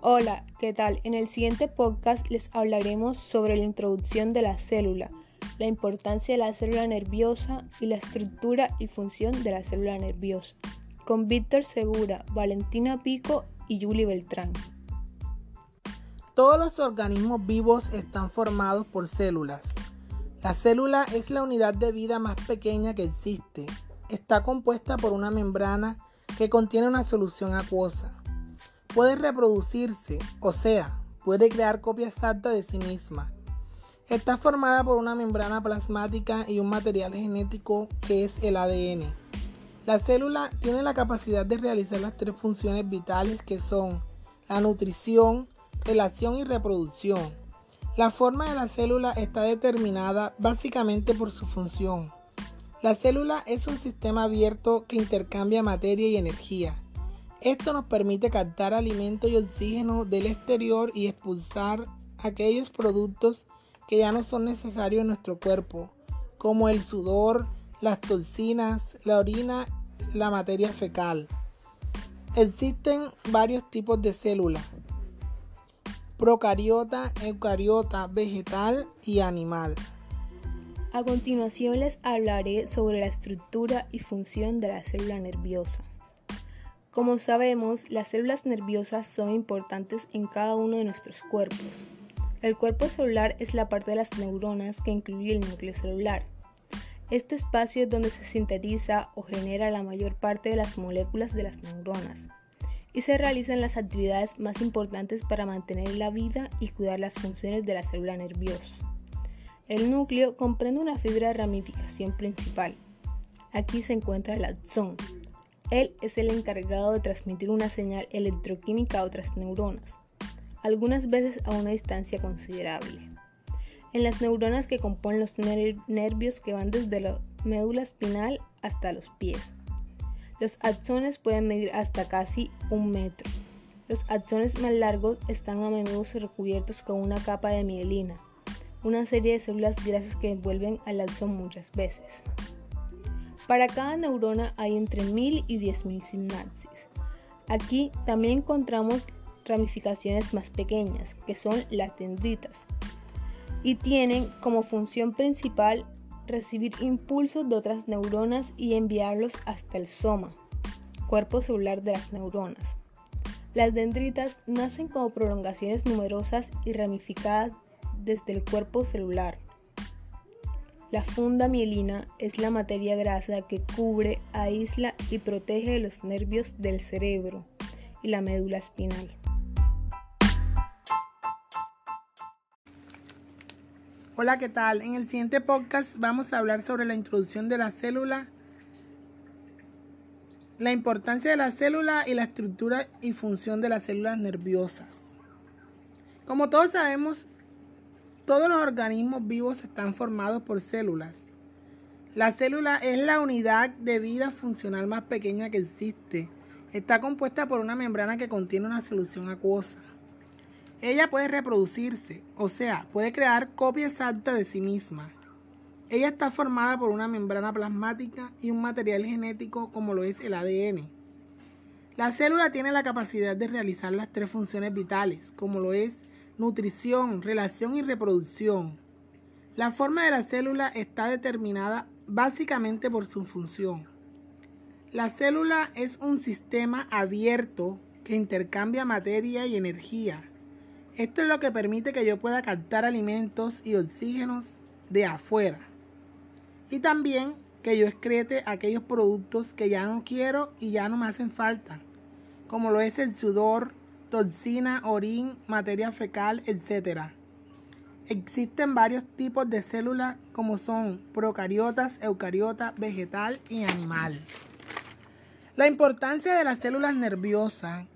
Hola, ¿qué tal? En el siguiente podcast les hablaremos sobre la introducción de la célula, la importancia de la célula nerviosa y la estructura y función de la célula nerviosa, con Víctor Segura, Valentina Pico y Julie Beltrán. Todos los organismos vivos están formados por células. La célula es la unidad de vida más pequeña que existe. Está compuesta por una membrana que contiene una solución acuosa. Puede reproducirse, o sea, puede crear copias exactas de sí misma. Está formada por una membrana plasmática y un material genético que es el ADN. La célula tiene la capacidad de realizar las tres funciones vitales que son la nutrición, relación y reproducción. La forma de la célula está determinada básicamente por su función. La célula es un sistema abierto que intercambia materia y energía. Esto nos permite captar alimento y oxígeno del exterior y expulsar aquellos productos que ya no son necesarios en nuestro cuerpo, como el sudor, las toxinas, la orina, la materia fecal. Existen varios tipos de células. Procariota, eucariota, vegetal y animal. A continuación les hablaré sobre la estructura y función de la célula nerviosa. Como sabemos, las células nerviosas son importantes en cada uno de nuestros cuerpos. El cuerpo celular es la parte de las neuronas que incluye el núcleo celular. Este espacio es donde se sintetiza o genera la mayor parte de las moléculas de las neuronas y se realizan las actividades más importantes para mantener la vida y cuidar las funciones de la célula nerviosa. El núcleo comprende una fibra de ramificación principal. Aquí se encuentra el axón. Él es el encargado de transmitir una señal electroquímica a otras neuronas, algunas veces a una distancia considerable. En las neuronas que componen los nervios que van desde la médula espinal hasta los pies. Los axones pueden medir hasta casi un metro. Los axones más largos están a menudo recubiertos con una capa de mielina, una serie de células grasas que envuelven al axón muchas veces. Para cada neurona hay entre 1000 y 10.000 sinapsis. Aquí también encontramos ramificaciones más pequeñas, que son las dendritas, y tienen como función principal recibir impulsos de otras neuronas y enviarlos hasta el soma, cuerpo celular de las neuronas. Las dendritas nacen como prolongaciones numerosas y ramificadas desde el cuerpo celular. La funda mielina es la materia grasa que cubre, aísla y protege los nervios del cerebro y la médula espinal. Hola, ¿qué tal? En el siguiente podcast vamos a hablar sobre la introducción de la célula, la importancia de la célula y la estructura y función de las células nerviosas. Como todos sabemos, todos los organismos vivos están formados por células. La célula es la unidad de vida funcional más pequeña que existe. Está compuesta por una membrana que contiene una solución acuosa. Ella puede reproducirse, o sea, puede crear copias exactas de sí misma. Ella está formada por una membrana plasmática y un material genético como lo es el ADN. La célula tiene la capacidad de realizar las tres funciones vitales, como lo es nutrición, relación y reproducción. La forma de la célula está determinada básicamente por su función. La célula es un sistema abierto que intercambia materia y energía. Esto es lo que permite que yo pueda captar alimentos y oxígenos de afuera. Y también que yo excrete aquellos productos que ya no quiero y ya no me hacen falta, como lo es el sudor, toxina, orín, materia fecal, etc. Existen varios tipos de células como son procariotas, eucariotas, vegetal y animal. La importancia de las células nerviosas